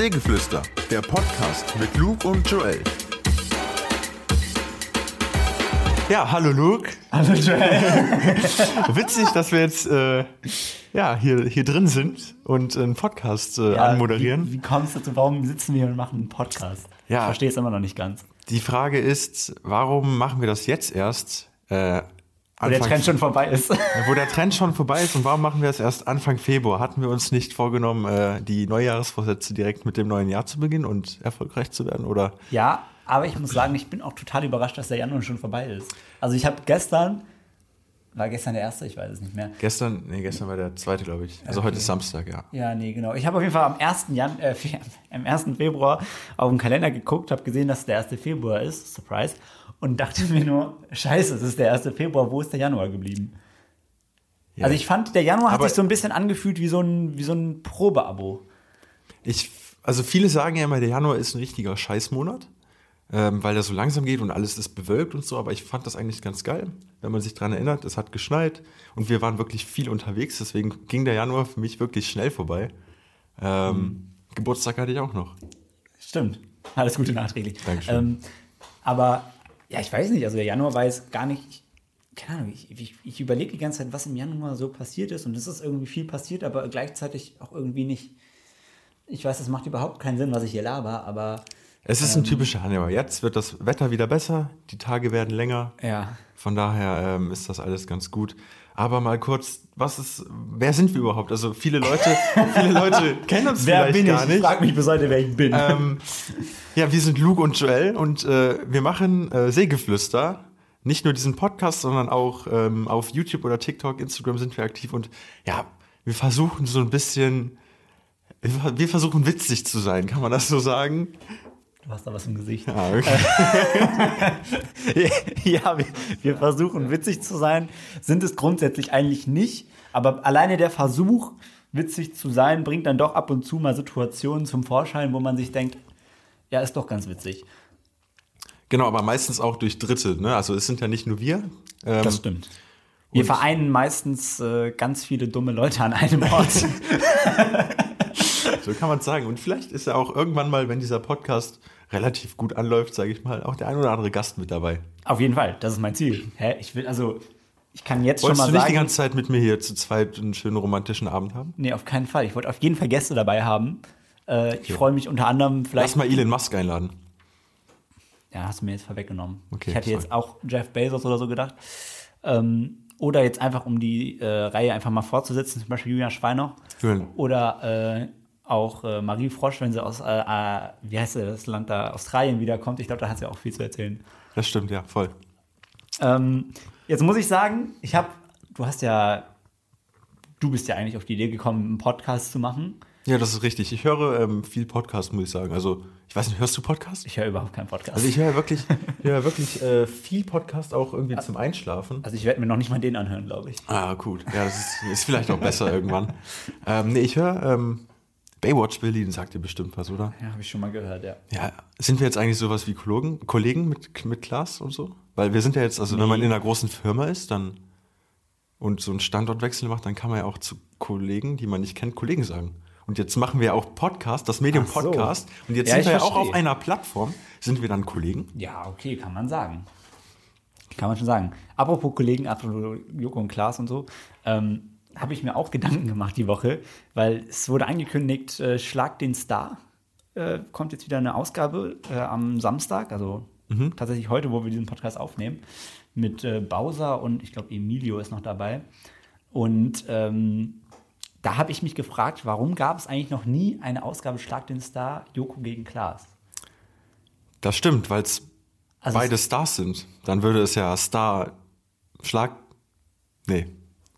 Seegeflüster, der Podcast mit Luke und Joel. Ja, hallo Luke. Hallo Joel. Witzig, dass wir jetzt äh, ja, hier, hier drin sind und einen Podcast äh, Ja, anmoderieren. Wie, wie kommst du zu, warum sitzen wir hier und machen einen Podcast? Ja. Ich verstehe es immer noch nicht ganz. Die Frage ist, warum machen wir das jetzt erst? Äh, Wo der Trend schon vorbei ist. wo der Trend schon vorbei ist und warum machen wir es erst Anfang Februar? Hatten wir uns nicht vorgenommen, äh, die Neujahresvorsätze direkt mit dem neuen Jahr zu beginnen und erfolgreich zu werden? Oder Ja, aber ich muss sagen, ich bin auch total überrascht, dass der Januar schon vorbei ist. Also ich habe gestern, war gestern der erste, ich weiß es nicht mehr. gestern, nee, gestern war der zweite, glaube ich. Also heute ist Samstag, ja. Ja, nee, genau. Ich habe auf jeden Fall am 1. Jan äh, am 1. Februar auf den Kalender geguckt, habe gesehen, dass es der 1. Februar ist, Surprise, und dachte mir nur, scheiße, es ist der 1. Februar, wo ist der Januar geblieben? Ja. Also ich fand, der Januar hat Aber- sich so ein bisschen angefühlt wie so ein, wie so ein Probeabo. Ich, also viele sagen ja immer, der Januar ist ein richtiger Scheißmonat, ähm, weil der so langsam geht und alles ist bewölkt und so, aber ich fand das eigentlich ganz geil, wenn man sich dran erinnert, es hat geschneit und wir waren wirklich viel unterwegs, deswegen ging der Januar für mich wirklich schnell vorbei. Ähm, Geburtstag hatte ich auch noch. Stimmt. Alles Gute nachträglich. Dankeschön. Ähm, aber ja, ich weiß nicht, also der Januar war jetzt gar nicht, keine Ahnung, ich, ich, ich überlege die ganze Zeit, was im Januar so passiert ist und es ist irgendwie viel passiert, aber gleichzeitig auch irgendwie nicht. Ich weiß, das macht überhaupt keinen Sinn, was ich hier laber, aber Es ist ein typischer Januar. Jetzt wird das Wetter wieder besser, die Tage werden länger. ja. Von daher ähm, ist das alles ganz gut. Aber mal kurz, was ist, wer sind wir überhaupt? Also viele Leute, viele Leute kennen uns Wer vielleicht bin gar ich? nicht. Ich frag mich bis heute, wer ich bin. ähm, ja, wir sind Luke und Joel und äh, wir machen äh, Seegeflüster. Nicht nur diesen Podcast, sondern auch ähm, auf YouTube oder TikTok, Instagram sind wir aktiv und ja, wir versuchen so ein bisschen, wir versuchen witzig zu sein, kann man das so sagen? Du hast da was im Gesicht. Ja, okay. ja, wir, wir versuchen witzig zu sein, sind es grundsätzlich eigentlich nicht, aber alleine der Versuch, witzig zu sein, bringt dann doch ab und zu mal Situationen zum Vorschein, wo man sich denkt, ja, ist doch ganz witzig. Genau, aber meistens auch durch Dritte, ne? Also es sind ja nicht nur wir. Ähm, stimmt. Wir vereinen meistens äh, ganz viele dumme Leute an einem Ort. So kann man es sagen. Und vielleicht ist ja auch irgendwann mal, wenn dieser Podcast relativ gut anläuft, sage ich mal, auch der ein oder andere Gast mit dabei. Auf jeden Fall, das ist mein Ziel. Hä? Ich will, also, ich kann jetzt Wolltest schon du mal nicht die sagen. ganze Zeit mit mir hier zu zweit einen schönen romantischen Abend haben? Nee, auf keinen Fall. Ich wollte auf jeden Fall Gäste dabei haben. Äh, ich freue mich unter anderem vielleicht. Lass mal Elon Musk einladen. Ja, hast du mir jetzt vorweggenommen. Okay, ich hätte sorry. jetzt auch Jeff Bezos oder so gedacht. Ähm, oder jetzt einfach, um die äh, Reihe einfach mal fortzusetzen, zum Beispiel Julian Schweinoch. Julian. Oder äh, auch äh, Marie Frosch, wenn sie aus, äh, äh, wie heißt das Land da, Australien wiederkommt. Ich glaube, da hat sie auch viel zu erzählen. Das stimmt, ja, voll. Ähm, jetzt muss ich sagen, ich habe, du hast ja, du bist ja eigentlich auf die Idee gekommen, einen Podcast zu machen. Ja, das ist richtig. Ich höre ähm, viel Podcast, muss ich sagen. Also, ich weiß nicht, hörst du Podcast? Ich höre überhaupt keinen Podcast. Also, ich höre wirklich, ich höre wirklich äh, viel Podcast, auch irgendwie zum Einschlafen. also ich werde mir noch nicht mal den anhören, glaube ich. Ah, gut. Ja, das ist, ist vielleicht auch besser irgendwann. Ähm, nee, ich höre ähm, Baywatch Berlin, sagt ihr bestimmt was, oder? Ja, habe ich schon mal gehört, ja. Ja, sind wir jetzt eigentlich sowas wie Kollegen, Kollegen mit, mit Klaas und so? Weil wir sind ja jetzt, also wenn man in einer großen Firma ist, dann und so einen Standortwechsel macht, dann kann man ja auch zu Kollegen, die man nicht kennt, Kollegen sagen. Und jetzt machen wir auch Podcast, das Medium so. Podcast. Und jetzt Ja, sind wir ja auch auf einer Plattform. Sind wir dann Kollegen? Ja, okay, kann man sagen. Kann man schon sagen. Apropos Kollegen, apropos Joko und Klaas und so, ähm, habe ich mir auch Gedanken gemacht die Woche, weil es wurde angekündigt, äh, Schlag den Star. Äh, kommt jetzt wieder eine Ausgabe äh, am Samstag, also tatsächlich heute, wo wir diesen Podcast aufnehmen, mit äh, Bowser und ich glaube Emilio ist noch dabei. Und ähm, da habe ich mich gefragt, warum gab es eigentlich noch nie eine Ausgabe Schlag den Star, Joko gegen Klaas? Das stimmt, weil es Also beide Stars sind. Dann würde es ja Star Schlag. Nee,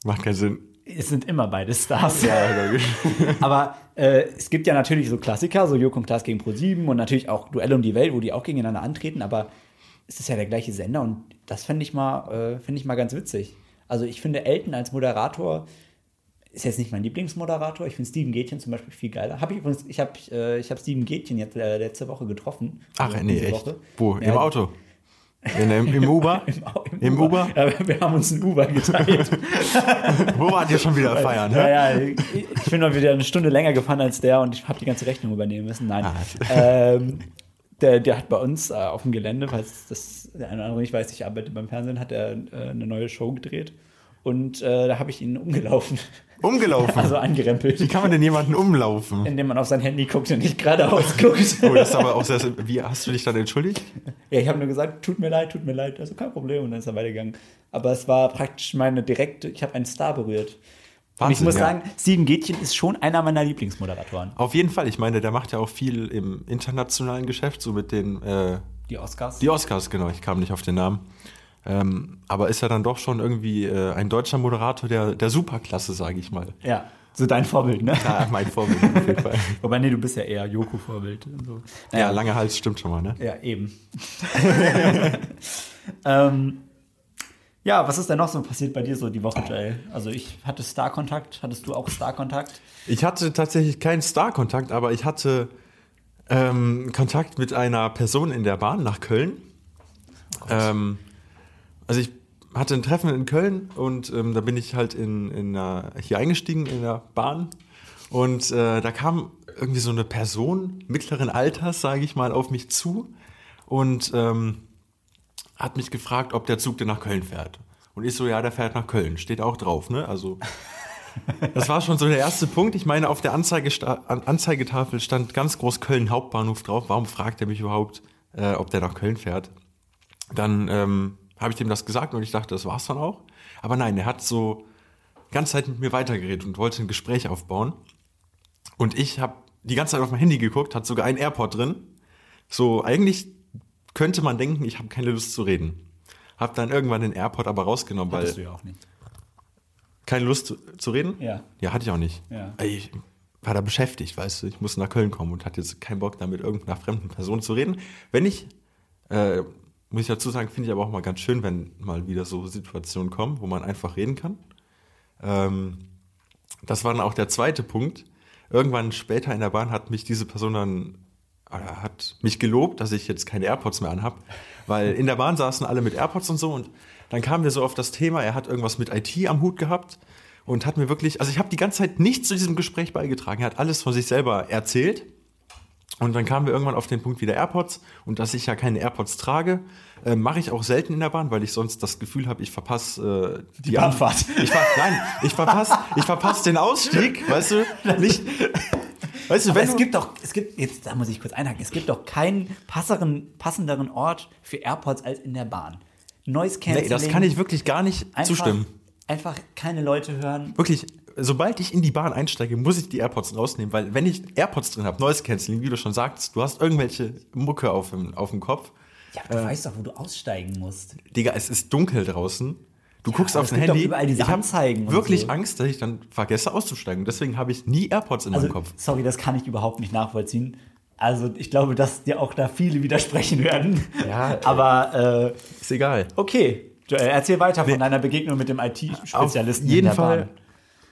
macht keinen Sinn. Es sind immer beide Stars. Ja, logisch. Aber äh, es gibt ja natürlich so Klassiker, so Joko und Klaas gegen Pro7 und natürlich auch Duell um die Welt, wo die auch gegeneinander antreten, aber es ist ja der gleiche Sender und das fände ich, mal, äh, fänd ich mal ganz witzig. Also ich finde Elton als Moderator ist jetzt nicht mein Lieblingsmoderator. Ich finde Steven Gätchen zum Beispiel viel geiler. Hab ich übrigens, ich habe äh, ich hab Steven Gätchen jetzt äh, letzte Woche getroffen. Ach, Also nee, echt? Woche. Wo? Ja, Im Auto? In, im, Im Uber? Im, Im Uber? Ja, wir haben uns ein Uber geteilt. Wo wart ihr schon wieder feiern? ja, hä? ja, ich ich bin noch wieder eine Stunde länger gefahren als der und ich habe die ganze Rechnung übernehmen müssen. Nein. Ah. ähm, der, der hat bei uns äh, auf dem Gelände, falls das der eine oder andere nicht weiß, ich arbeite beim Fernsehen, hat er äh, eine neue Show gedreht. Und äh, da habe ich ihn umgelaufen. Umgelaufen. Also Wie angerempelt. kann man denn jemanden umlaufen? Indem man auf sein Handy guckt und nicht geradeaus guckt. Oh, das ist aber auch sehr. Wie hast du dich dann entschuldigt? Ja, ich habe nur gesagt, tut mir leid, tut mir leid, also kein Problem. Und dann ist er weitergegangen. Aber es war praktisch meine direkte, ich habe einen Star berührt. und ich Wahnsinn, muss ja. sagen, Steven Gätchen ist schon einer meiner Lieblingsmoderatoren. Auf jeden Fall. Ich meine, der macht ja auch viel im internationalen Geschäft, so mit den. Äh, Die Oscars. die Oscars, genau. Ich kam nicht auf den Namen. Ähm, aber ist ja dann doch schon irgendwie äh, ein deutscher Moderator der, der Superklasse, sage ich mal. ja, so dein Vorbild, ne? Ja, mein Vorbild auf jeden Fall. Wobei, nee, du bist ja eher Joko-Vorbild. So. Ja, langer Hals stimmt schon mal, ne? Ja, eben. ähm, ja, was ist denn noch so passiert bei dir so die Woche, Joel? Also ich hatte Star-Kontakt. Hattest du auch Star-Kontakt? Ich hatte tatsächlich keinen Star-Kontakt, aber ich hatte ähm, Kontakt mit einer Person in der Bahn nach Köln. Ähm, also ich hatte ein Treffen in Köln und ähm, da bin ich halt in, in einer, hier eingestiegen in der Bahn und äh, da kam irgendwie so eine Person mittleren Alters, sage ich mal, auf mich zu und ähm, hat mich gefragt, ob der Zug denn nach Köln fährt. Und ich so, ja, der fährt nach Köln, steht auch drauf, ne? Also das war schon so der erste Punkt. Ich meine, auf der Anzeigesta An Anzeigetafel stand ganz groß Köln Hauptbahnhof drauf. Warum fragt er mich überhaupt, äh, ob der nach Köln fährt? Dann ähm, habe ich dem das gesagt und ich dachte, das war's dann auch. Aber nein, er hat so die ganze Zeit mit mir weitergeredet und wollte ein Gespräch aufbauen. Und ich habe die ganze Zeit auf mein Handy geguckt, hat sogar einen AirPod drin. So, eigentlich könnte man denken, ich habe keine Lust zu reden. Hab dann irgendwann den AirPod aber rausgenommen, weil Hattest du ja auch nicht. keine Lust zu, zu reden? Ja. Ja, hatte ich auch nicht. Ja. Ich war da beschäftigt, weißt du. Ich musste nach Köln kommen und hatte jetzt keinen Bock, da mit irgendeiner fremden Person zu reden. Wenn ich, äh, muss ich dazu sagen, finde ich aber auch mal ganz schön, wenn mal wieder so Situationen kommen, wo man einfach reden kann. Ähm, das war dann auch der zweite Punkt. Irgendwann später in der Bahn hat mich diese Person dann hat mich gelobt, dass ich jetzt keine AirPods mehr anhab, weil in der Bahn saßen alle mit AirPods und so und dann kamen wir so auf das Thema, er hat irgendwas mit IT am Hut gehabt und hat mir wirklich, also ich habe die ganze Zeit nichts zu diesem Gespräch beigetragen, er hat alles von sich selber erzählt und dann kamen wir irgendwann auf den Punkt wieder AirPods und dass ich ja keine AirPods trage, äh, mache ich auch selten in der Bahn, weil ich sonst das Gefühl habe, ich verpasse äh, die, Bahnfahrt. Ich ver nein, ich verpasse ich verpasse den Ausstieg, weißt du? Nicht, weißt du, wenn es du, gibt doch, es gibt, jetzt da muss ich kurz einhaken, es gibt doch keinen passeren, passenderen Ort für AirPods als in der Bahn. Noise Cancelling. nee, das kann ich wirklich gar nicht einfach, zustimmen. Einfach keine Leute hören. Wirklich, sobald ich in die Bahn einsteige, muss ich die AirPods rausnehmen, weil wenn ich AirPods drin habe, Noise Cancelling, wie du schon sagst, du hast irgendwelche Mucke auf dem, auf dem Kopf. Ja, aber du weißt doch, wo du aussteigen musst. Digga, es ist dunkel draußen. Du guckst aber auf es dein gibt doch Handy. überall diese ich hab Anzeigen und wirklich so. Angst, dass ich dann vergesse auszusteigen. Deswegen habe ich nie AirPods in Also, meinem Kopf. sorry, das kann ich überhaupt nicht nachvollziehen. Also, ich glaube, dass dir auch da viele widersprechen werden. Ja, äh, aber äh, Ist egal. okay. Joel, erzähl weiter von deiner Begegnung mit dem IT-Spezialisten. Auf jeden in der Fall.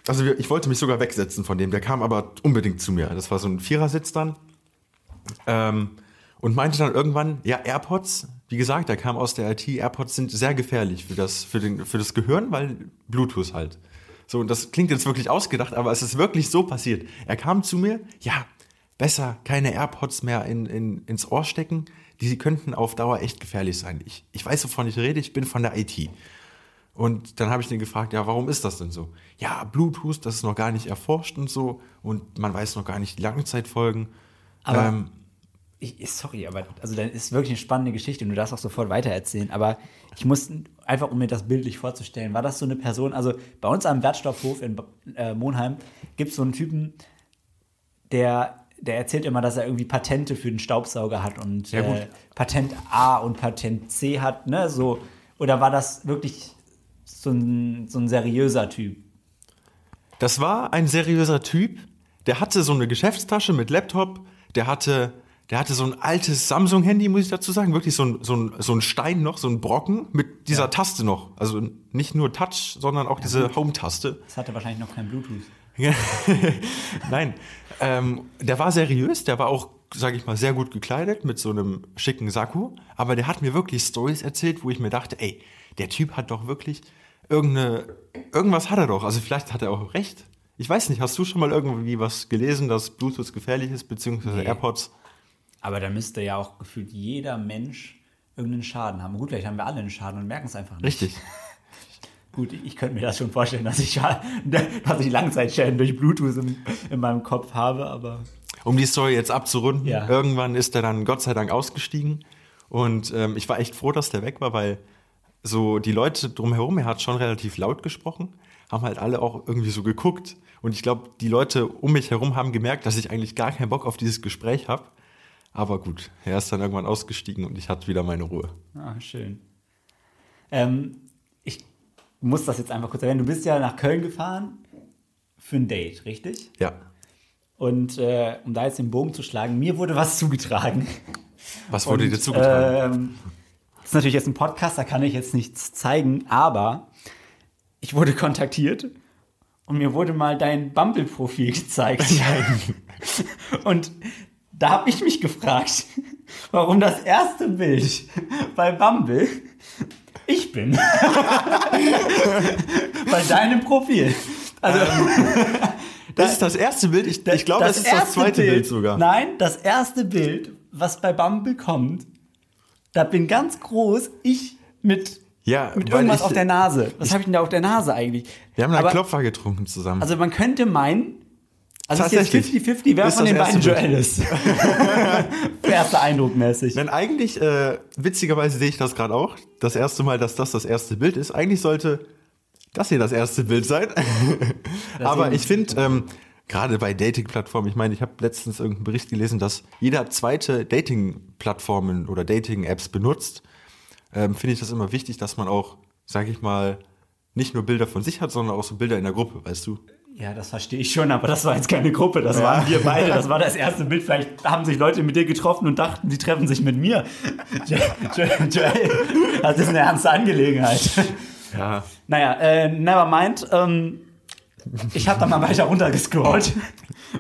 Also wir, ich wollte mich sogar wegsetzen von dem. Der kam aber unbedingt zu mir. Das war so ein Vierersitz dann. Ähm, und meinte dann irgendwann, ja, AirPods, wie gesagt, der kam aus der IT, AirPods sind sehr gefährlich für das, für den, für das Gehirn, weil Bluetooth halt. So, und das klingt jetzt wirklich ausgedacht, aber es ist wirklich so passiert. Er kam zu mir, ja, besser keine AirPods mehr in, in, ins Ohr stecken, die könnten auf Dauer echt gefährlich sein. Ich, ich weiß, wovon ich rede, ich bin von der IT. Und dann habe ich ihn gefragt, ja, warum ist das denn so? Ja, Bluetooth, das ist noch gar nicht erforscht und so und man weiß noch gar nicht die Langzeitfolgen. Aber- ähm, Ich, sorry, aber also dann ist wirklich eine spannende Geschichte und du darfst auch sofort weitererzählen. Aber ich muss einfach, um mir das bildlich vorzustellen, war das so eine Person, also bei uns am Wertstoffhof in äh, Monheim gibt es so einen Typen, der, der erzählt immer, dass er irgendwie Patente für den Staubsauger hat und Ja, äh, Patent A und Patent C hat, ne? So, oder war das wirklich so ein, so ein seriöser Typ? Das war ein seriöser Typ, der hatte so eine Geschäftstasche mit Laptop, der hatte Der hatte so ein altes Samsung-Handy, muss ich dazu sagen. Wirklich so ein, so ein, so ein Stein noch, so ein Brocken mit dieser Taste noch. Also nicht nur Touch, sondern auch diese Home-Taste. Das hatte wahrscheinlich noch kein Bluetooth. Nein, ähm, der war seriös, der war auch, sage ich mal, sehr gut gekleidet mit so einem schicken Sakko. Aber der hat mir wirklich Stories erzählt, wo ich mir dachte, ey, der Typ hat doch wirklich irgendeine, irgendwas hat er doch. Also vielleicht hat er auch recht. Ich weiß nicht, hast du schon mal irgendwie was gelesen, dass Bluetooth gefährlich ist, beziehungsweise Nee. AirPods? Aber da müsste ja auch gefühlt jeder Mensch irgendeinen Schaden haben. Gut, vielleicht haben wir alle einen Schaden und merken es einfach nicht. Richtig. Gut, ich könnte mir das schon vorstellen, dass ich, dass ich Langzeitschäden durch Bluetooth in, in meinem Kopf habe, aber Um die Story jetzt abzurunden, Ja. irgendwann ist er dann Gott sei Dank ausgestiegen. Und ähm, ich war echt froh, dass der weg war, weil so die Leute drumherum, er hat schon relativ laut gesprochen, haben halt alle auch irgendwie so geguckt. Und ich glaube, die Leute um mich herum haben gemerkt, dass ich eigentlich gar keinen Bock auf dieses Gespräch habe. Aber gut, er ist dann irgendwann ausgestiegen und ich hatte wieder meine Ruhe. ah, schön. Ähm, ich muss das jetzt einfach kurz erwähnen. Du bist ja nach Köln gefahren für ein Date, richtig? Ja. Und äh, um da jetzt den Bogen zu schlagen, mir wurde was zugetragen. Was wurde Und, dir zugetragen? Ähm, ist natürlich jetzt ein Podcast, da kann ich jetzt nichts zeigen, aber ich wurde kontaktiert und mir wurde mal dein Bumble-Profil gezeigt. und da habe ich mich gefragt, warum das erste Bild bei Bumble ich bin. bei deinem Profil. Also, das ist das erste Bild. Ich, ich glaube, das, ist das zweite Bild, sogar. Nein, das erste Bild, was bei Bumble kommt, da bin ganz groß ich mit, Ja, mit irgendwas ich- auf der Nase. Was habe ich denn da auf der Nase eigentlich? Wir haben einen Aber- Klopfer getrunken zusammen. Also man könnte meinen, also ist jetzt Tatsächlich. 50-50, wer Ist von den beiden Joel ist. Erster Eindruck mäßig. Denn eigentlich, äh, witzigerweise sehe ich das gerade auch, das erste Mal, dass das das erste Bild ist. Eigentlich sollte das hier das erste Bild sein. Aber ich finde, ähm, gerade bei Dating-Plattformen, ich meine, ich habe letztens irgendeinen Bericht gelesen, dass jeder zweite Dating-Plattformen oder Dating-Apps benutzt. Ähm, finde ich das immer wichtig, dass man auch, sage ich mal, nicht nur Bilder von sich hat, sondern auch so Bilder in der Gruppe, weißt du? Ja, das verstehe ich schon, aber das war jetzt keine Gruppe, das waren wir beide, das war das erste Bild. Vielleicht haben sich Leute mit dir getroffen und dachten, die treffen sich mit mir. Jo- Jo- Joel, das ist eine ernste Angelegenheit. Ja. Naja, äh, never mind. Ähm, ich habe da mal weiter runtergescrollt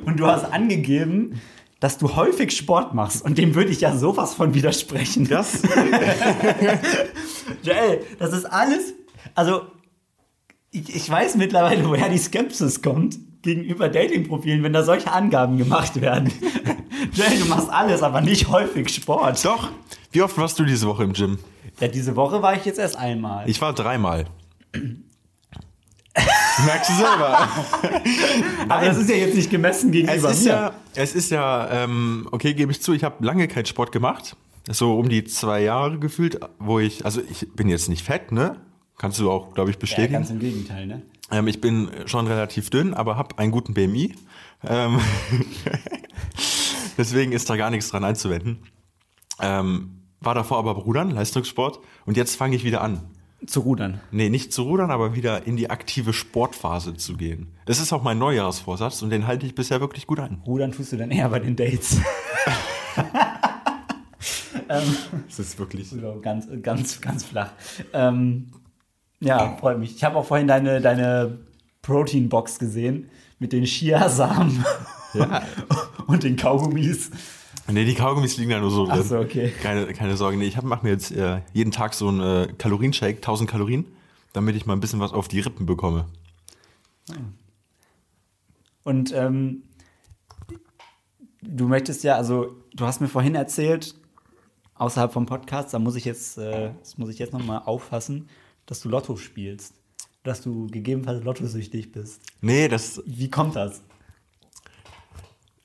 und du hast angegeben, dass du häufig Sport machst und dem würde ich ja sowas von widersprechen. Das, Joel, das ist alles. Also, ich, ich weiß mittlerweile, woher die Skepsis kommt gegenüber Dating-Profilen, wenn da solche Angaben gemacht werden. Joel, du machst alles, aber nicht häufig Sport. doch. Wie oft warst du diese Woche im Gym? Ja, diese Woche war ich jetzt erst einmal. Ich war dreimal. Merkst du selber. aber das ist ja jetzt nicht gemessen Es gegenüber ist mir. ja, es ist ja, ähm, okay, gebe ich zu, ich habe lange keinen Sport gemacht. So um die zwei Jahre gefühlt, wo ich, also ich bin jetzt nicht fett, ne? Kannst du auch, glaube ich, ja, bestätigen. ganz im Gegenteil, ne? ähm, ich bin schon relativ dünn, aber habe einen guten BMI. Ähm, deswegen ist da gar nichts dran einzuwenden. Ähm, war davor aber Rudern, Leistungssport. Und jetzt fange ich wieder an. Zu rudern. Nee, nicht zu rudern, aber wieder in die aktive Sportphase zu gehen. Das ist auch mein Neujahrsvorsatz und den halte ich bisher wirklich gut an. Rudern tust du dann eher bei den Dates. Das ist wirklich. So, ganz, ganz, ganz flach. Ähm, ja, freut mich. Ich habe auch vorhin deine, deine Protein-Box gesehen mit den Chiasamen Ja. und den Kaugummis. Nee, die Kaugummis liegen da nur so drin. Ach so, okay. Keine, keine Sorge. Nee, ich mache mir jetzt äh, jeden Tag so einen äh, Kalorienshake, 1000 Kalorien, damit ich mal ein bisschen was auf die Rippen bekomme. Und ähm, du möchtest ja, also du hast mir vorhin erzählt, außerhalb vom Podcast, da muss ich jetzt, äh, das muss ich jetzt nochmal auffassen, dass du Lotto spielst. Dass du gegebenenfalls lottosüchtig bist. Nee, das. Wie kommt das?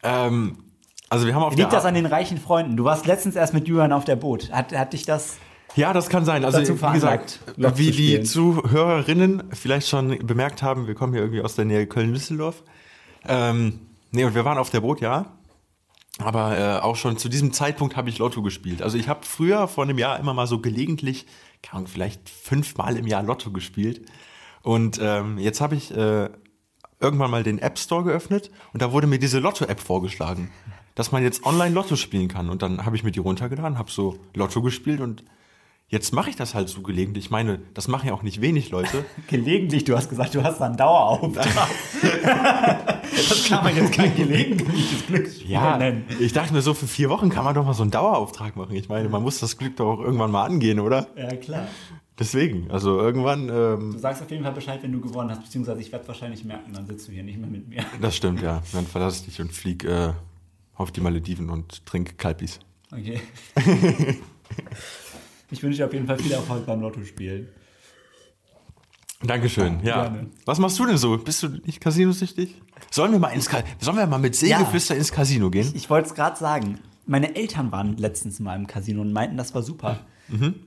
Ähm, also, wir haben auf Liegt das an den reichen Freunden? Du warst letztens erst mit Julian auf der Boot. Hat, hat dich das. Ja, das kann sein. Also, wie gesagt, Lotto wie die? Zuhörerinnen vielleicht schon bemerkt haben, wir kommen hier irgendwie aus der Nähe Köln-Düsseldorf. Ähm, nee, und wir waren auf der Boot, ja. Aber äh, auch schon zu diesem Zeitpunkt habe ich Lotto gespielt. Also ich habe früher vor einem Jahr immer mal so gelegentlich, keine Ahnung, vielleicht fünfmal im Jahr Lotto gespielt. Und ähm, jetzt habe ich äh, irgendwann mal den App Store geöffnet und da wurde mir diese Lotto-App vorgeschlagen. Dass man jetzt online Lotto spielen kann. Und dann habe ich mir die runtergeladen, habe so Lotto gespielt und jetzt mache ich das halt so gelegentlich. Ich meine, das machen ja auch nicht wenig Leute. Gelegentlich, du hast gesagt, du hast da einen Dauerauftrag. das kann man jetzt kein gelegentliches Glücksspiel Ja, nennen. ich dachte mir so, für vier Wochen kann man doch mal so einen Dauerauftrag machen. Ich meine, man muss das Glück doch auch irgendwann mal angehen, oder? Ja, klar. Deswegen, also irgendwann, ähm, Du sagst auf jeden Fall Bescheid, wenn du gewonnen hast, beziehungsweise ich werde wahrscheinlich merken, dann sitzt du hier nicht mehr mit mir. das stimmt, ja. Dann verlasse ich dich und flieg äh, auf die Malediven und trink Kalpis. Okay. ich wünsche dir auf jeden Fall viel Erfolg beim Lottospielen. Dankeschön, ja. Gerne. Was machst du denn so? Bist du nicht casinosüchtig? Sollen wir mal ins Ka Sollen wir mal mit Seegeflüster ins Casino gehen? Ich wollte es gerade sagen. Meine Eltern waren letztens mal im Casino und meinten, das war super.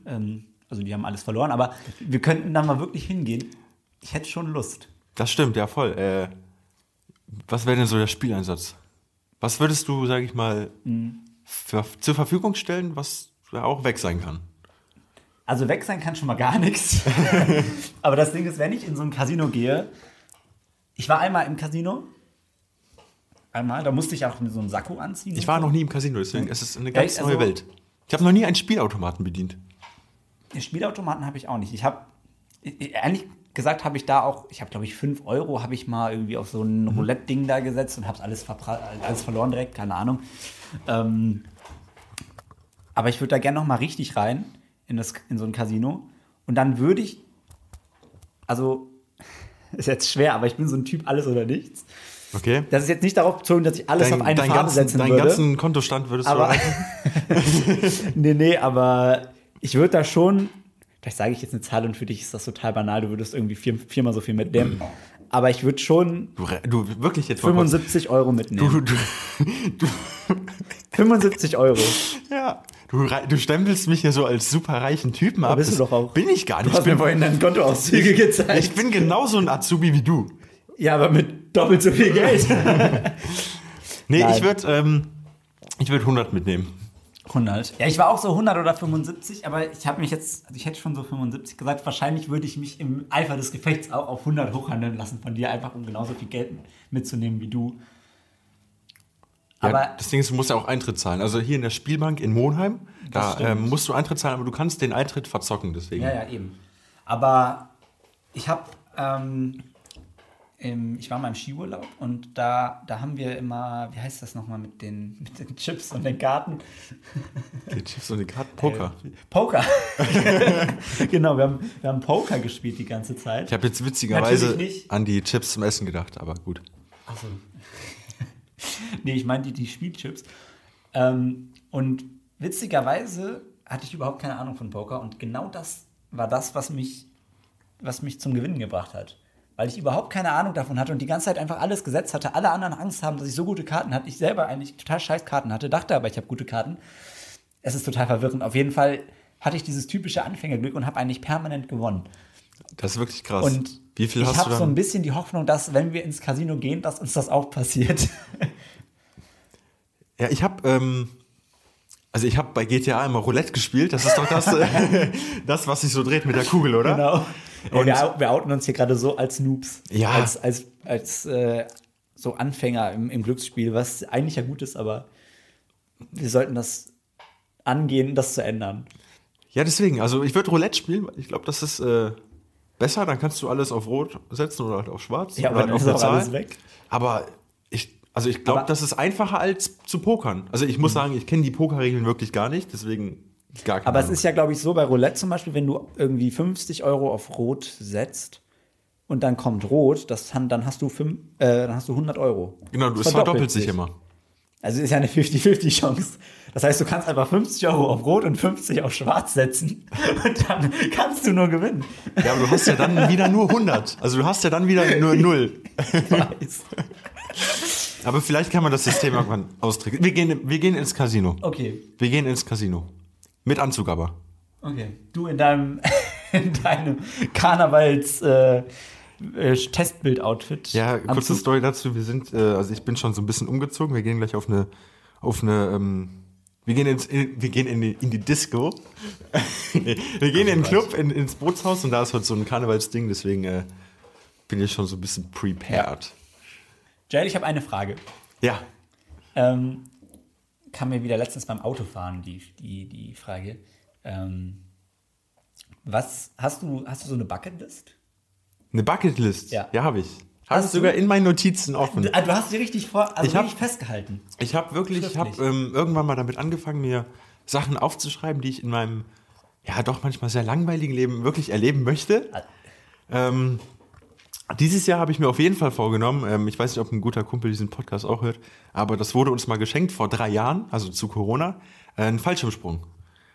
Ähm, also die haben alles verloren, aber wir könnten da mal wirklich hingehen. Ich hätte schon Lust. Das stimmt, ja voll. Äh, was wäre denn so der Spieleinsatz? Was würdest du, sag ich mal, für, zur Verfügung stellen, was auch weg sein kann? Also weg sein kann schon mal gar nichts. Aber das Ding ist, wenn ich in so ein Casino gehe, ich war einmal im Casino. Einmal, da musste ich auch so einen Sakko anziehen. Ich war so. noch nie im Casino, deswegen es ist eine Ja, ganz also- neue Welt. Ich habe noch nie einen Spielautomaten bedient. Den Spielautomaten habe ich auch nicht. Ich habe, ehrlich gesagt, habe ich da auch, ich habe glaube ich 5 Euro, habe ich mal irgendwie auf so ein Mhm. Roulette-Ding da gesetzt und habe alles, alles verloren direkt, keine Ahnung. Ähm, aber ich würde da gerne noch mal richtig rein in, das, in so ein Casino. Und dann würde ich, also, ist jetzt schwer, aber ich bin so ein Typ alles oder nichts. Okay? Das ist jetzt nicht darauf bezogen, dass ich alles auf eine Farbe ganzen, setzen deinen würde. ganzen Kontostand würdest Aber- du erreichen? nee, nee, aber ich würde da schon, vielleicht sage ich jetzt eine Zahl und für dich ist das total banal, du würdest irgendwie vier, viermal so viel mitnehmen. Aber ich würde schon Du, du wirklich jetzt mal kurz- 75 Euro mitnehmen. Du, du, du, 75 Euro. ja, du, du stempelst mich ja so als super reichen Typen ab. bist du doch auch. Bin ich gar nicht. Du hast ich, mir vorhin deine Kontoauszüge gezeigt. ich bin genauso ein Azubi wie du. ja, aber mit doppelt so viel Geld. Nee, Nein. ich würde ähm, ich würd 100 mitnehmen. 100. Ja, ich war auch so 100 oder 75, aber ich habe mich jetzt, also ich hätte schon so 75 gesagt, wahrscheinlich würde ich mich im Eifer des Gefechts auch auf 100 hochhandeln lassen von dir, einfach um genauso viel Geld mitzunehmen wie du. Ja, Aber das Ding ist, du musst ja auch Eintritt zahlen. Also hier in der Spielbank in Monheim, da ähm, musst du Eintritt zahlen, aber du kannst den Eintritt verzocken, deswegen. Ja, ja, eben. Aber ich habe, ähm, im, ich war mal im Skiurlaub und da, da haben wir immer, wie heißt das nochmal mit den, mit den Chips und den Karten? Die Chips und die Karten. Poker. Äh, Poker. genau, wir haben, wir haben Poker gespielt die ganze Zeit. Ich habe jetzt witzigerweise an die Chips zum Essen gedacht, aber gut. Achso. nee, ich meinte die, die Spielchips. Ähm, und witzigerweise hatte ich überhaupt keine Ahnung von Poker und genau das war das, was mich, was mich zum Gewinnen gebracht hat. Weil ich überhaupt keine Ahnung davon hatte und die ganze Zeit einfach alles gesetzt hatte, alle anderen Angst haben, dass ich so gute Karten hatte. Ich selber eigentlich total scheiß Karten hatte, dachte aber, ich habe gute Karten. Es ist total verwirrend. Auf jeden Fall hatte ich dieses typische Anfängerglück und habe eigentlich permanent gewonnen. Das ist wirklich krass. Und Wie viel ich hast du habe so ein bisschen die Hoffnung, dass wenn wir ins Casino gehen, dass uns das auch passiert. Ja, ich habe, ähm, also ich habe bei GTA immer Roulette gespielt. Das ist doch das, das was sich so dreht mit der Kugel, oder? Genau. Und- wir, wir outen uns hier gerade so als Noobs. Ja. Als, als, als äh, so Anfänger im, im Glücksspiel, was eigentlich ja gut ist, aber wir sollten das angehen, das zu ändern. Ja, deswegen. Also ich würde Roulette spielen. Ich glaube, das ist äh, besser. Dann kannst du alles auf Rot setzen oder halt auf Schwarz. Ja, aber halt dann auf ist auch alles weg. Aber ich, also ich glaube, das ist einfacher als zu pokern. Also ich Mhm. muss sagen, ich kenne die Pokerregeln wirklich gar nicht. Deswegen gar Aber es Ahnung. ist ja, glaube ich, so bei Roulette zum Beispiel, wenn du irgendwie 50 Euro auf Rot setzt und dann kommt Rot, das, dann, hast du fünf, äh, dann hast du 100 Euro. Genau, du, Das es verdoppelt sich immer. Also ist ja eine 50-50-Chance. Das heißt, du kannst einfach 50 Euro auf Rot und 50 auf Schwarz setzen und dann kannst du nur gewinnen. Ja, aber du hast ja dann wieder nur 100. Also du hast ja dann wieder nur 0. Weiß. Aber vielleicht kann man das System irgendwann austricksen. Wir gehen, wir gehen ins Casino. Okay, Wir gehen ins Casino. Mit Anzug aber. okay. Du in deinem, in deinem Karnevals äh, äh, Testbild-Outfit. Ja, kurze Anzug. Story dazu. Wir sind, äh, also ich bin schon so ein bisschen umgezogen. Wir gehen gleich auf eine, auf eine, ähm, wir gehen, ins, in, wir gehen in, die, in die Disco. nee, wir gehen in den Club, in, ins Bootshaus und da ist heute so ein Karnevalsding, deswegen äh, bin ich schon so ein bisschen prepared. Jael, ich habe eine Frage. Ja. Ähm, kam mir wieder letztens beim Autofahren die, die, die Frage. Ähm, was hast du, hast du so eine Bucketlist? Eine Bucketlist? Ja. Ja, habe ich. Habe ich Hast du? sogar in meinen Notizen offen. Du, du hast sie richtig vor, also Ich hab- richtig festgehalten. Ich habe wirklich, ich habe ähm, irgendwann mal damit angefangen, mir Sachen aufzuschreiben, die ich in meinem, ja doch manchmal sehr langweiligen Leben wirklich erleben möchte. Ähm, dieses Jahr habe ich mir auf jeden Fall vorgenommen, ähm, ich weiß nicht, ob ein guter Kumpel diesen Podcast auch hört, aber das wurde uns mal geschenkt vor drei Jahren, also zu Corona, äh, ein Fallschirmsprung.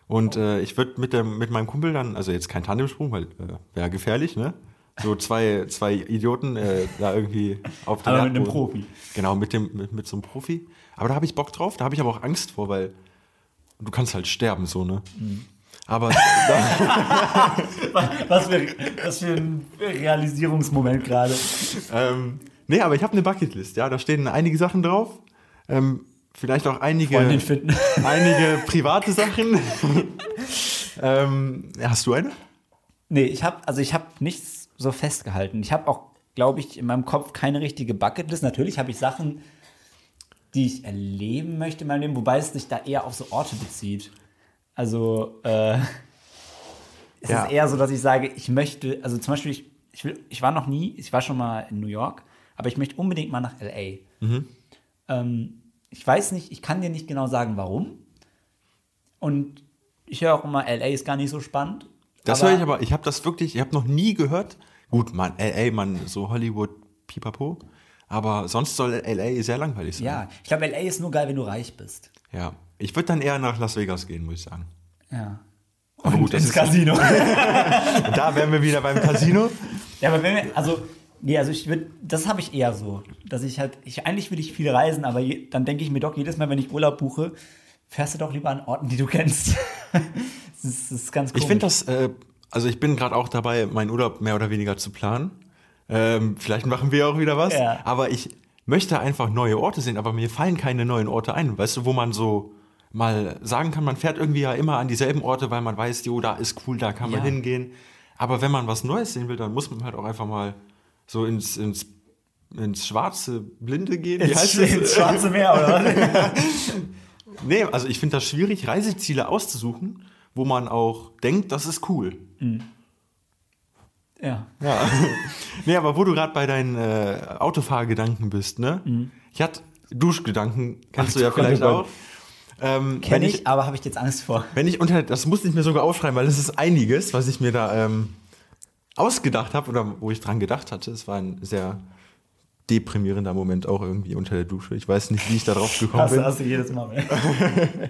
Und äh, ich würde mit, dem- mit meinem Kumpel dann, also jetzt kein Tandemsprung, weil äh, wäre gefährlich, ne? So zwei, zwei Idioten äh, da irgendwie auf dem Aber mit einem. Profi. Genau, mit, dem, mit, mit so einem Profi. Aber da habe ich Bock drauf, da habe ich aber auch Angst vor, weil du kannst halt sterben, so, ne? Mhm. Aber Was für, was für ein Realisierungsmoment gerade. ähm, nee, aber ich habe eine Bucketlist, ja, da stehen einige Sachen drauf. Ähm, vielleicht auch einige, einige private Sachen. ähm, hast du eine? Nee, ich habe also ich habe nichts so festgehalten. Ich habe auch, glaube ich, in meinem Kopf keine richtige Bucketlist. Natürlich habe ich Sachen, die ich erleben möchte in meinem Leben, wobei es sich da eher auf so Orte bezieht. Also äh, es Ja. ist eher so, dass ich sage, ich möchte, also zum Beispiel, ich, ich, will, ich war noch nie, ich war schon mal in New York, aber ich möchte unbedingt mal nach LA. Ähm, ich weiß nicht, ich kann dir nicht genau sagen, warum. Und ich höre auch immer, LA ist gar nicht so spannend. Das höre ich aber, ich habe das wirklich, ich habe noch nie gehört. Gut, man, LA, man, so Hollywood, pipapo. Aber sonst soll LA sehr langweilig sein. Ja, ich glaube, LA ist nur geil, wenn du reich bist. Ja. Ich würde dann eher nach Las Vegas gehen, muss ich sagen. Ja. Aber gut, das ins Casino. Da wären wir wieder beim Casino. ja, aber wenn wir, also, nee, also ich würde, das habe ich eher so, dass ich halt, ich, eigentlich will ich viel reisen, aber je, dann denke ich mir doch, jedes Mal, wenn ich Urlaub buche, fährst du doch lieber an Orten, die du kennst. das, ist, das ist ganz komisch. Ich finde das, äh, also ich bin gerade auch dabei, meinen Urlaub mehr oder weniger zu planen. Ähm, vielleicht machen wir auch wieder was. Ja. Aber ich möchte einfach neue Orte sehen, aber mir fallen keine neuen Orte ein. Weißt du, wo man so mal sagen kann, man fährt irgendwie ja immer an dieselben Orte, weil man weiß, jo, da ist cool, da kann man Ja. hingehen. Aber wenn man was Neues sehen will, dann muss man halt auch einfach mal so ins, ins, ins schwarze Blinde gehen. Wie Ins, heißt ins das? Schwarze Meer, oder? Nee, also ich finde das schwierig, Reiseziele auszusuchen, wo man auch denkt, das ist cool. ja. Ja. nee, aber wo du gerade bei deinen äh, Autofahrgedanken bist, ne? Ich hatte Duschgedanken, kennst Ach, du ja vielleicht auch. Ähm, Kenne ich, ich, aber habe ich jetzt Angst vor. wenn ich unter, das musste ich mir sogar aufschreiben, weil es ist einiges, was ich mir da ähm, ausgedacht habe oder wo ich dran gedacht hatte. Es war ein sehr deprimierender Moment auch irgendwie unter der Dusche. Ich weiß nicht, wie ich da drauf gekommen bin. du- hast du jedes Mal.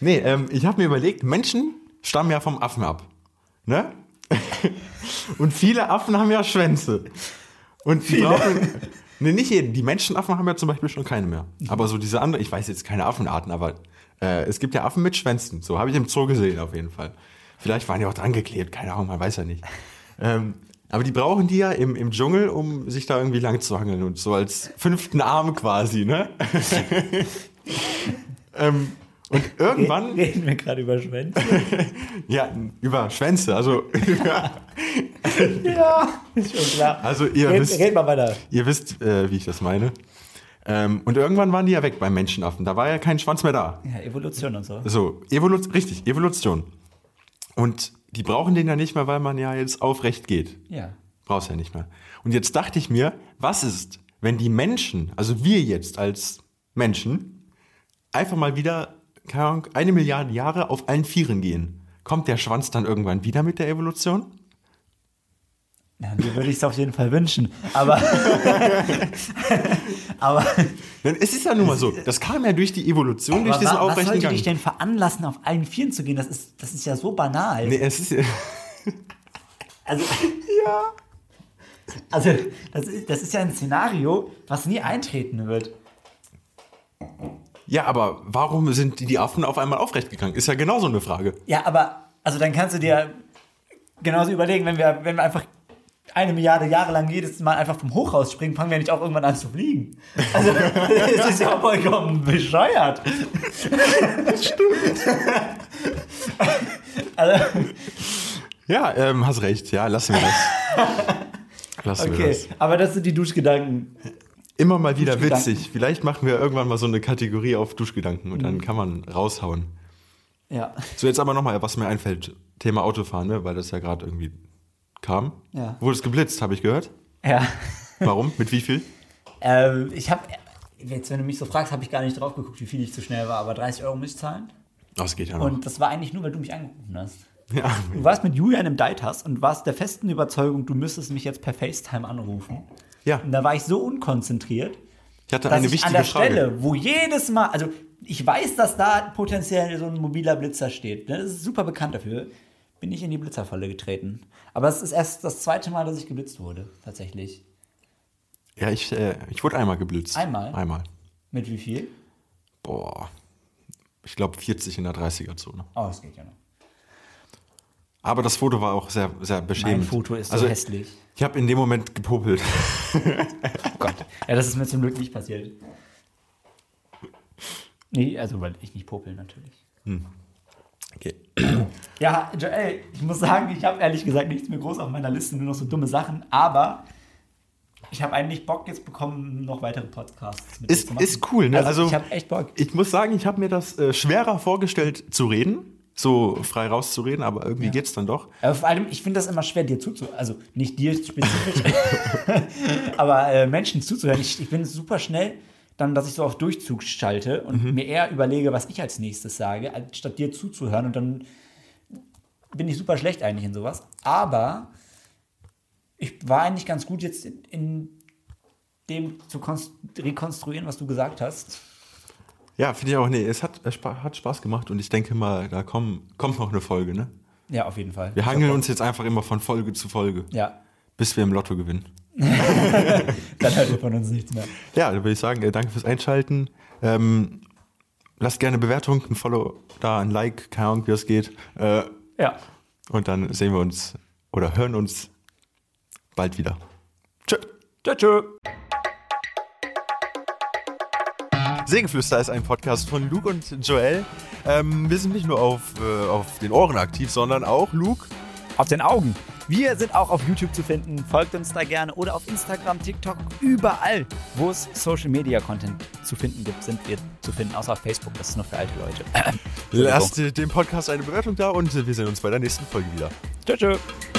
Nee, ähm, ich habe mir überlegt, Menschen stammen ja vom Affen ab. Ne? Und viele Affen haben ja Schwänze. Und die brauchen. Nee, nicht jeden. Die Menschenaffen haben ja zum Beispiel schon keine mehr. Aber so diese andere, ich weiß jetzt keine Affenarten, aber äh, es gibt ja Affen mit Schwänzen. So habe ich im Zoo gesehen auf jeden Fall. Vielleicht waren die auch dran geklebt, keine Ahnung, man weiß ja nicht. Ähm, aber die brauchen die ja im, im Dschungel, um sich da irgendwie lang zu hangeln und so als fünften Arm quasi, ne? ähm, und irgendwann. Reden wir gerade über Schwänze? Ja, über Schwänze. Also, ja, ist schon klar. also ihr Red, wisst, red mal weiter. ihr wisst äh, wie ich das meine. Ähm, und irgendwann waren die ja weg beim Menschenaffen. Da war ja kein Schwanz mehr da. Ja, Evolution und so. So, Evolu richtig, Evolution. Und die brauchen den ja nicht mehr, weil man ja jetzt aufrecht geht. Ja. Brauchst ja nicht mehr. Und jetzt dachte ich mir, was ist, wenn die Menschen, also wir jetzt als Menschen, einfach mal wieder, keine Ahnung, eine Milliarde Jahre auf allen Vieren gehen? Kommt der Schwanz dann irgendwann wieder mit der Evolution? Ja, mir würde ich es auf jeden Fall wünschen. Aber. aber. Es ist ja nun mal so, das kam ja durch die Evolution, durch aber diesen wa- was aufrechten sollte Gang. dich denn veranlassen, auf allen Vieren zu gehen? Das ist, das ist ja so banal. Nee, es ist, Also. ja. Also, das ist, das ist ja ein Szenario, was nie eintreten wird. ja, aber warum sind die, die Affen auf einmal aufrecht gegangen? Ist ja genauso eine Frage. Ja, aber. Also, dann kannst du dir genauso überlegen, wenn wir, wenn wir einfach eine Milliarde Jahre lang jedes Mal einfach vom Hochhaus springen, fangen wir nicht auch irgendwann an zu fliegen. Also, es ist ja vollkommen bescheuert. Stimmt. also, Ja, ähm, hast recht. Ja, lassen wir das. Lassen wir okay, das. aber das sind die Duschgedanken. Immer mal wieder witzig. Vielleicht machen wir irgendwann mal so eine Kategorie auf Duschgedanken und Mhm. dann kann man raushauen. Ja. So, jetzt aber nochmal, was mir einfällt. Thema Autofahren, ne? weil das ja gerade irgendwie kam. Ja. Wurde es geblitzt, habe ich gehört. Ja. Warum? Mit wie viel? Ähm, ich habe, jetzt wenn du mich so fragst, habe ich gar nicht drauf geguckt, wie viel ich zu schnell war, aber 30 Euro muss ich zahlen. Das geht ja noch. Und das war eigentlich nur, weil du mich angerufen hast. ja. Du warst mit Julian im Deitas und warst der festen Überzeugung, du müsstest mich jetzt per FaceTime anrufen. ja, Und da war ich so unkonzentriert, ich hatte eine ich wichtige an der Frage. Stelle, wo jedes Mal, also ich weiß, dass da potenziell so ein mobiler Blitzer steht. ne, Das ist super bekannt dafür. Bin ich in die Blitzerfalle getreten. Aber es ist erst das zweite Mal, dass ich geblitzt wurde, tatsächlich. Ja, ich, äh, ich wurde einmal geblitzt. Einmal? Einmal. Mit wie viel? Boah. Ich glaube 40 in der 30er-Zone. Oh, das geht ja noch. Aber das Foto war auch sehr, sehr beschämend. Mein Foto ist so also, hässlich. Ich habe in dem Moment gepopelt. Oh Gott. Ja, das ist mir zum Glück nicht passiert. Nee, also weil ich nicht popel natürlich. Okay. Ja, Joel, ich muss sagen, ich habe ehrlich gesagt nichts mehr groß auf meiner Liste, nur noch so dumme Sachen, aber ich habe eigentlich Bock jetzt bekommen, noch weitere Podcasts mit Ist, zu machen. ist cool, ne? Also, Also, ich habe echt Bock. ich muss sagen, ich habe mir das äh, schwerer vorgestellt zu reden, so frei rauszureden, aber irgendwie geht's dann doch. Aber vor allem, ich finde das immer schwer, dir zuzuhören. Also nicht dir spezifisch, aber äh, Menschen zuzuhören. Ich, ich bin super schnell, dann, dass ich so auf Durchzug schalte und Mhm. mir eher überlege, was ich als nächstes sage, statt dir zuzuhören. Und dann bin ich super schlecht eigentlich in sowas. Aber ich war eigentlich ganz gut jetzt in, in dem zu konst- rekonstruieren, was du gesagt hast. Ja, finde ich auch, nee, es hat, es hat Spaß gemacht und ich denke mal, da kommen, kommt noch eine Folge, ne? Ja, auf jeden Fall. Wir hangeln uns jetzt einfach immer von Folge zu Folge, Ja, bis wir im Lotto gewinnen. dann hört ihr von uns nichts mehr. Ja, dann würde ich sagen, äh, danke fürs Einschalten. Ähm, lasst gerne eine Bewertung, ein Follow da, ein Like, keine Ahnung, wie das geht. Äh, Ja. und dann sehen wir uns oder hören uns bald wieder. Tschö. Tschö, tschö. Sägeflüster ist ein Podcast von Luke und Joel. Ähm, wir sind nicht nur auf, äh, auf den Ohren aktiv, sondern auch Luke. auf den Augen. Wir sind auch auf YouTube zu finden. Folgt uns da gerne oder auf Instagram, TikTok, überall, wo es Social Media Content zu finden gibt, sind wir zu finden. Außer auf Facebook, das ist nur für alte Leute. Lasst dem Podcast eine Bewertung da und wir sehen uns bei der nächsten Folge wieder. Tschö, tschö.